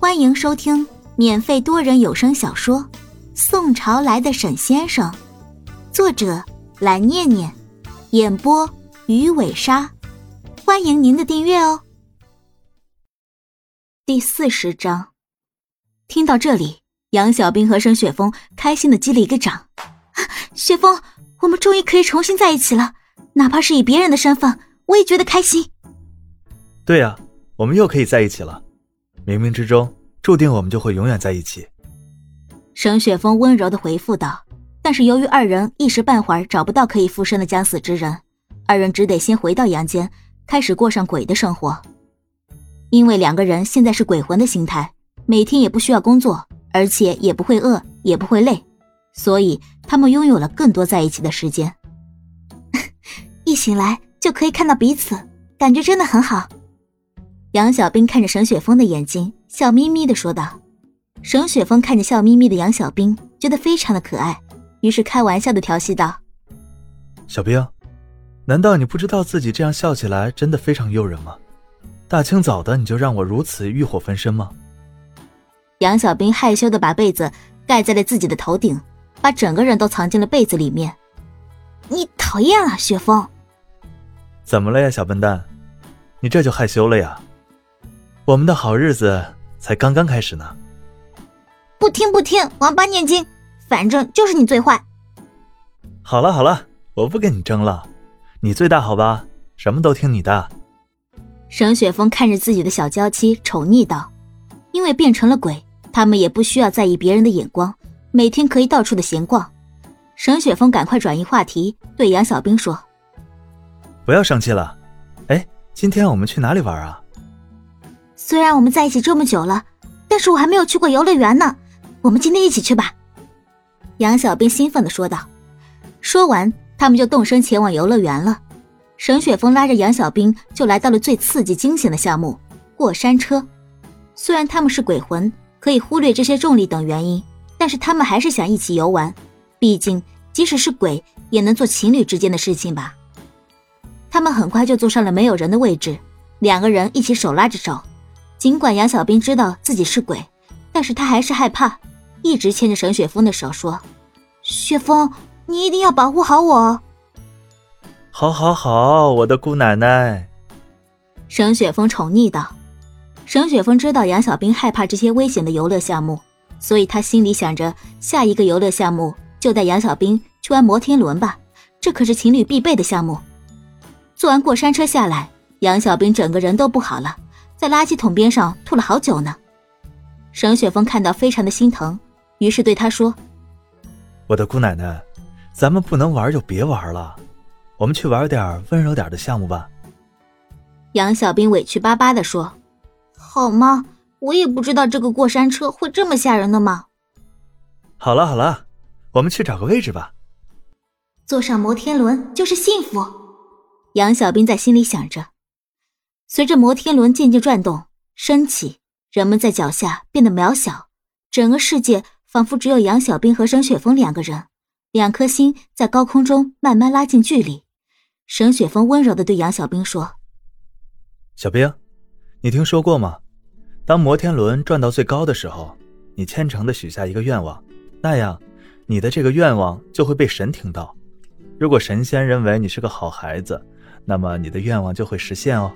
欢迎收听免费多人有声小说《宋朝来的沈先生》，作者蓝念念，演播鱼尾鲨。欢迎您的订阅哦。第四十章，听到这里，杨小兵和沈雪峰开心的击了一个掌。雪峰，我们终于可以重新在一起了，哪怕是以别人的身份，我也觉得开心。对呀，我们又可以在一起了。冥冥之中，注定我们就会永远在一起。沈雪峰温柔的回复道。但是由于二人一时半会儿找不到可以附身的将死之人，二人只得先回到阳间，开始过上鬼的生活。因为两个人现在是鬼魂的形态，每天也不需要工作，而且也不会饿，也不会累，所以他们拥有了更多在一起的时间。一醒来就可以看到彼此，感觉真的很好。杨小兵看着沈雪峰的眼睛，笑眯眯的说道。沈雪峰看着笑眯眯的杨小兵，觉得非常的可爱，于是开玩笑的调戏道：“小兵，难道你不知道自己这样笑起来真的非常诱人吗？大清早的你就让我如此欲火焚身吗？”杨小兵害羞的把被子盖在了自己的头顶，把整个人都藏进了被子里面。你讨厌啊，雪峰！怎么了呀，小笨蛋？你这就害羞了呀？我们的好日子才刚刚开始呢！不听不听，王八念经，反正就是你最坏。好了好了，我不跟你争了，你最大好吧？什么都听你的。沈雪峰看着自己的小娇妻，宠溺道：“因为变成了鬼，他们也不需要在意别人的眼光，每天可以到处的闲逛。”沈雪峰赶快转移话题，对杨小兵说：“不要生气了，哎，今天我们去哪里玩啊？”虽然我们在一起这么久了，但是我还没有去过游乐园呢。我们今天一起去吧。”杨小兵兴奋的说道。说完，他们就动身前往游乐园了。沈雪峰拉着杨小兵就来到了最刺激惊险的项目——过山车。虽然他们是鬼魂，可以忽略这些重力等原因，但是他们还是想一起游玩。毕竟，即使是鬼，也能做情侣之间的事情吧。他们很快就坐上了没有人的位置，两个人一起手拉着手。尽管杨小兵知道自己是鬼，但是他还是害怕，一直牵着沈雪峰的手说：“雪峰，你一定要保护好我。”“好，好，好，我的姑奶奶。”沈雪峰宠溺道。沈雪峰知道杨小兵害怕这些危险的游乐项目，所以他心里想着，下一个游乐项目就带杨小兵去玩摩天轮吧，这可是情侣必备的项目。坐完过山车下来，杨小兵整个人都不好了。在垃圾桶边上吐了好久呢，沈雪峰看到非常的心疼，于是对他说：“我的姑奶奶，咱们不能玩就别玩了，我们去玩点温柔点的项目吧。”杨小兵委屈巴巴的说：“好吗？我也不知道这个过山车会这么吓人的吗？”好了好了，我们去找个位置吧。坐上摩天轮就是幸福，杨小兵在心里想着。随着摩天轮渐渐转动升起，人们在脚下变得渺小，整个世界仿佛只有杨小兵和沈雪峰两个人，两颗心在高空中慢慢拉近距离。沈雪峰温柔的对杨小兵说：“小兵，你听说过吗？当摩天轮转到最高的时候，你虔诚的许下一个愿望，那样你的这个愿望就会被神听到。如果神仙认为你是个好孩子，那么你的愿望就会实现哦。”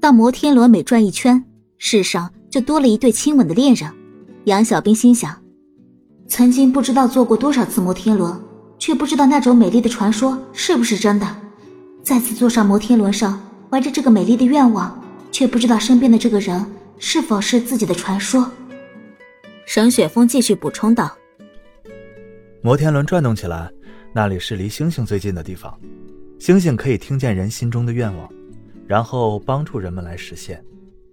当摩天轮每转一圈，世上就多了一对亲吻的恋人。杨小兵心想：曾经不知道坐过多少次摩天轮，却不知道那种美丽的传说是不是真的。再次坐上摩天轮上，怀着这个美丽的愿望，却不知道身边的这个人是否是自己的传说。沈雪峰继续补充道：“摩天轮转动起来，那里是离星星最近的地方，星星可以听见人心中的愿望。”然后帮助人们来实现，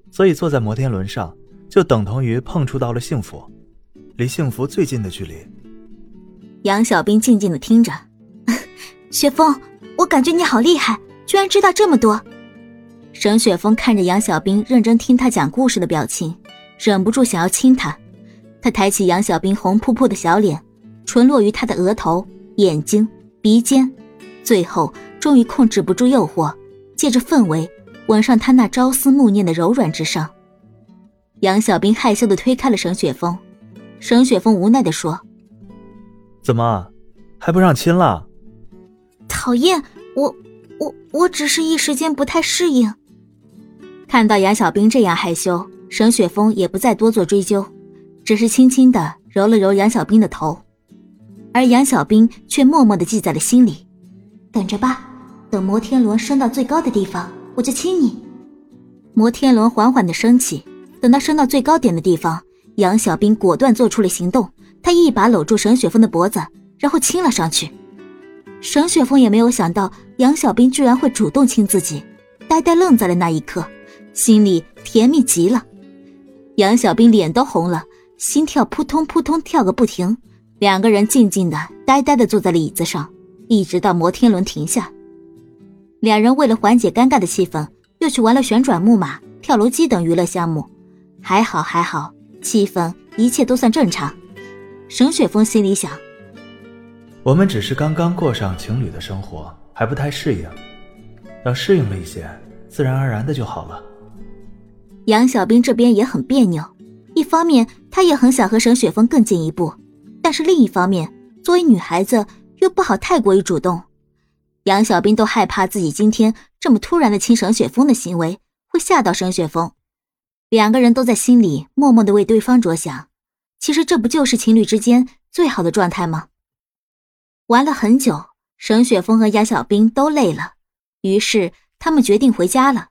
所以坐在摩天轮上就等同于碰触到了幸福，离幸福最近的距离。杨小兵静静的听着，雪峰，我感觉你好厉害，居然知道这么多。沈雪峰看着杨小兵认真听他讲故事的表情，忍不住想要亲他。他抬起杨小兵红扑扑的小脸，唇落于他的额头、眼睛、鼻尖，最后终于控制不住诱惑。借着氛围，吻上他那朝思暮念的柔软之上。杨小兵害羞的推开了沈雪峰，沈雪峰无奈的说：“怎么，还不让亲了？”讨厌，我我我只是一时间不太适应。看到杨小兵这样害羞，沈雪峰也不再多做追究，只是轻轻的揉了揉杨小兵的头，而杨小兵却默默的记在了心里：“等着吧，等摩天轮升到最高的地方，我就亲你。”摩天轮缓缓的升起。等到升到最高点的地方，杨小兵果断做出了行动。他一把搂住沈雪峰的脖子，然后亲了上去。沈雪峰也没有想到杨小兵居然会主动亲自己，呆呆愣在了那一刻，心里甜蜜极了。杨小兵脸都红了，心跳扑通扑通跳个不停。两个人静静的、呆呆的坐在了椅子上，一直到摩天轮停下。两人为了缓解尴尬的气氛，又去玩了旋转木马、跳楼机等娱乐项目。还好还好，气氛一切都算正常。沈雪峰心里想：我们只是刚刚过上情侣的生活，还不太适应，等适应了一些，自然而然的就好了。杨小兵这边也很别扭，一方面他也很想和沈雪峰更进一步，但是另一方面，作为女孩子又不好太过于主动。杨小兵都害怕自己今天这么突然的亲沈雪峰的行为会吓到沈雪峰。两个人都在心里默默的为对方着想，其实这不就是情侣之间最好的状态吗？玩了很久，沈雪峰和杨小兵都累了，于是他们决定回家了。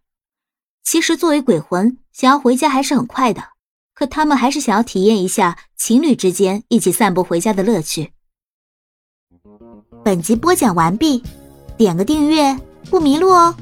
其实作为鬼魂，想要回家还是很快的，可他们还是想要体验一下情侣之间一起散步回家的乐趣。本集播讲完毕，点个订阅不迷路哦。